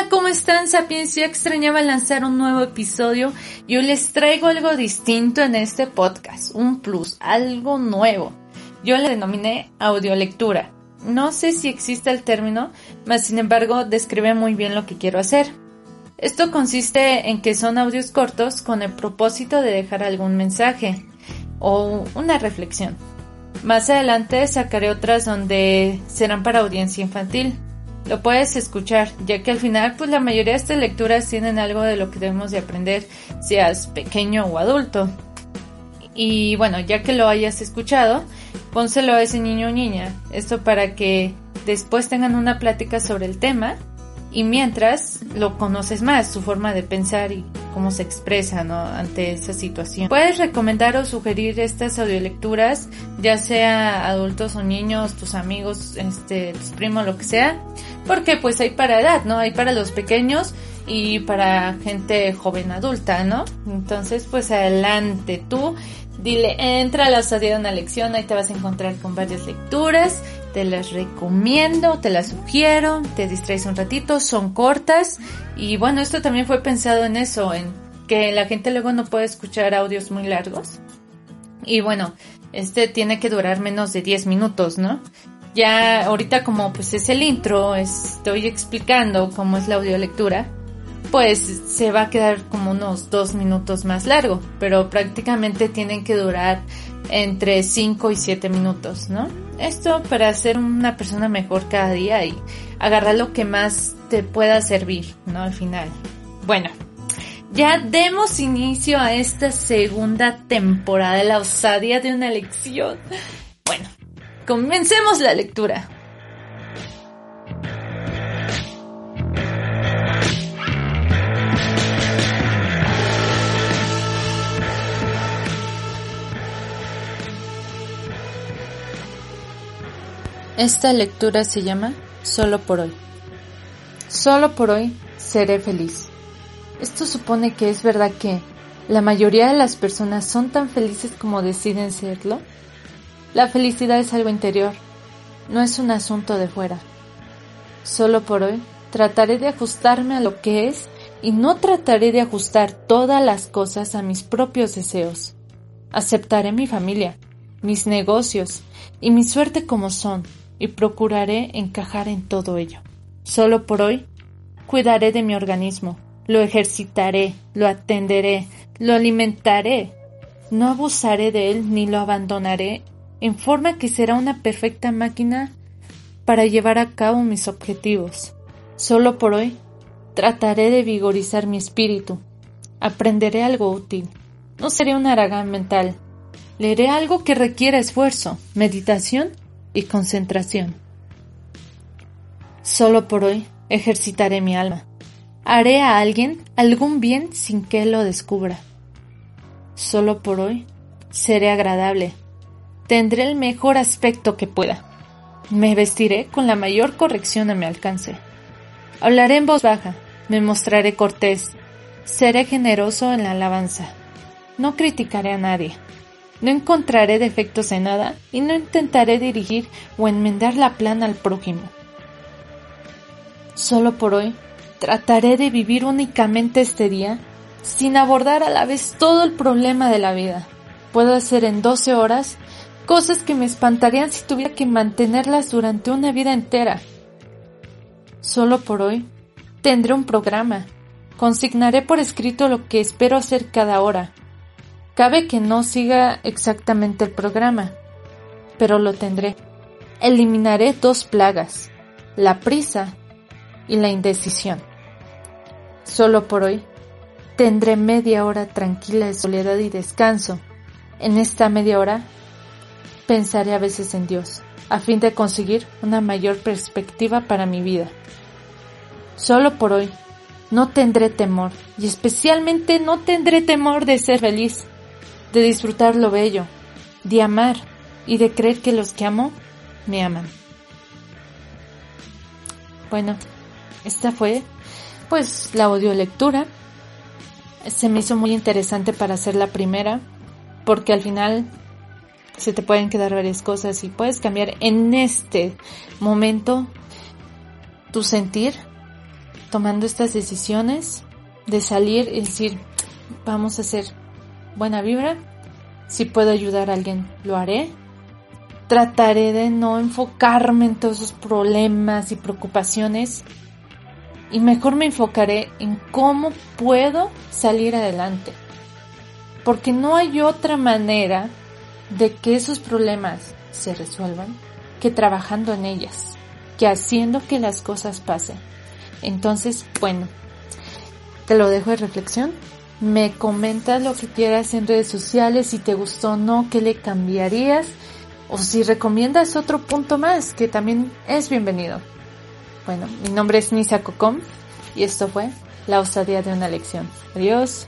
Hola, ¿cómo están, Sapiens? Yo extrañaba lanzar un nuevo episodio y hoy les traigo algo distinto en este podcast, un plus, algo nuevo. Yo le denominé audiolectura. No sé si existe el término, mas sin embargo describe muy bien lo que quiero hacer. Esto consiste en que son audios cortos con el propósito de dejar algún mensaje o una reflexión. Más adelante sacaré otras donde serán para audiencia infantil lo puedes escuchar, ya que al final pues la mayoría de estas lecturas tienen algo de lo que debemos de aprender, seas pequeño o adulto. Y bueno, ya que lo hayas escuchado, pónselo a ese niño o niña, esto para que después tengan una plática sobre el tema y mientras lo conoces más, su forma de pensar y cómo se expresa ¿no? ante esa situación. Puedes recomendar o sugerir estas audiolecturas, ya sea adultos o niños, tus amigos, este, tus primos, lo que sea, porque pues hay para edad, ¿no? Hay para los pequeños y para gente joven adulta, ¿no? Entonces, pues adelante tú, dile, entra a la de una lección, ahí te vas a encontrar con varias lecturas te las recomiendo, te las sugiero, te distraes un ratito, son cortas y bueno, esto también fue pensado en eso, en que la gente luego no puede escuchar audios muy largos. Y bueno, este tiene que durar menos de 10 minutos, ¿no? Ya ahorita como pues es el intro, estoy explicando cómo es la audiolectura, pues se va a quedar como unos dos minutos más largo, pero prácticamente tienen que durar entre 5 y 7 minutos, ¿no? Esto para ser una persona mejor cada día y agarrar lo que más te pueda servir, ¿no? Al final. Bueno, ya demos inicio a esta segunda temporada de la osadía de una lección. Bueno, comencemos la lectura. Esta lectura se llama Solo por hoy. Solo por hoy seré feliz. Esto supone que es verdad que la mayoría de las personas son tan felices como deciden serlo. La felicidad es algo interior, no es un asunto de fuera. Solo por hoy trataré de ajustarme a lo que es y no trataré de ajustar todas las cosas a mis propios deseos. Aceptaré mi familia, mis negocios y mi suerte como son y procuraré encajar en todo ello. Solo por hoy cuidaré de mi organismo, lo ejercitaré, lo atenderé, lo alimentaré. No abusaré de él ni lo abandonaré en forma que será una perfecta máquina para llevar a cabo mis objetivos. Solo por hoy trataré de vigorizar mi espíritu. Aprenderé algo útil. No seré un aragán mental. Leeré algo que requiera esfuerzo, meditación y concentración. Solo por hoy ejercitaré mi alma. Haré a alguien algún bien sin que lo descubra. Solo por hoy seré agradable. Tendré el mejor aspecto que pueda. Me vestiré con la mayor corrección a mi alcance. Hablaré en voz baja. Me mostraré cortés. Seré generoso en la alabanza. No criticaré a nadie. No encontraré defectos en nada y no intentaré dirigir o enmendar la plana al prójimo. Solo por hoy trataré de vivir únicamente este día sin abordar a la vez todo el problema de la vida. Puedo hacer en 12 horas cosas que me espantarían si tuviera que mantenerlas durante una vida entera. Solo por hoy tendré un programa. Consignaré por escrito lo que espero hacer cada hora Cabe que no siga exactamente el programa, pero lo tendré. Eliminaré dos plagas, la prisa y la indecisión. Solo por hoy tendré media hora tranquila de soledad y descanso. En esta media hora pensaré a veces en Dios, a fin de conseguir una mayor perspectiva para mi vida. Solo por hoy no tendré temor, y especialmente no tendré temor de ser feliz de disfrutar lo bello, de amar y de creer que los que amo me aman. Bueno, esta fue pues la audiolectura. Se me hizo muy interesante para hacer la primera porque al final se te pueden quedar varias cosas y puedes cambiar en este momento tu sentir tomando estas decisiones de salir y decir, vamos a hacer buena vibra, si puedo ayudar a alguien, lo haré. Trataré de no enfocarme en todos esos problemas y preocupaciones y mejor me enfocaré en cómo puedo salir adelante. Porque no hay otra manera de que esos problemas se resuelvan que trabajando en ellas, que haciendo que las cosas pasen. Entonces, bueno, te lo dejo de reflexión. Me comentas lo que quieras en redes sociales, si te gustó o no, qué le cambiarías, o si recomiendas otro punto más, que también es bienvenido. Bueno, mi nombre es Nisa Cocom y esto fue La osadía de una lección. Adiós.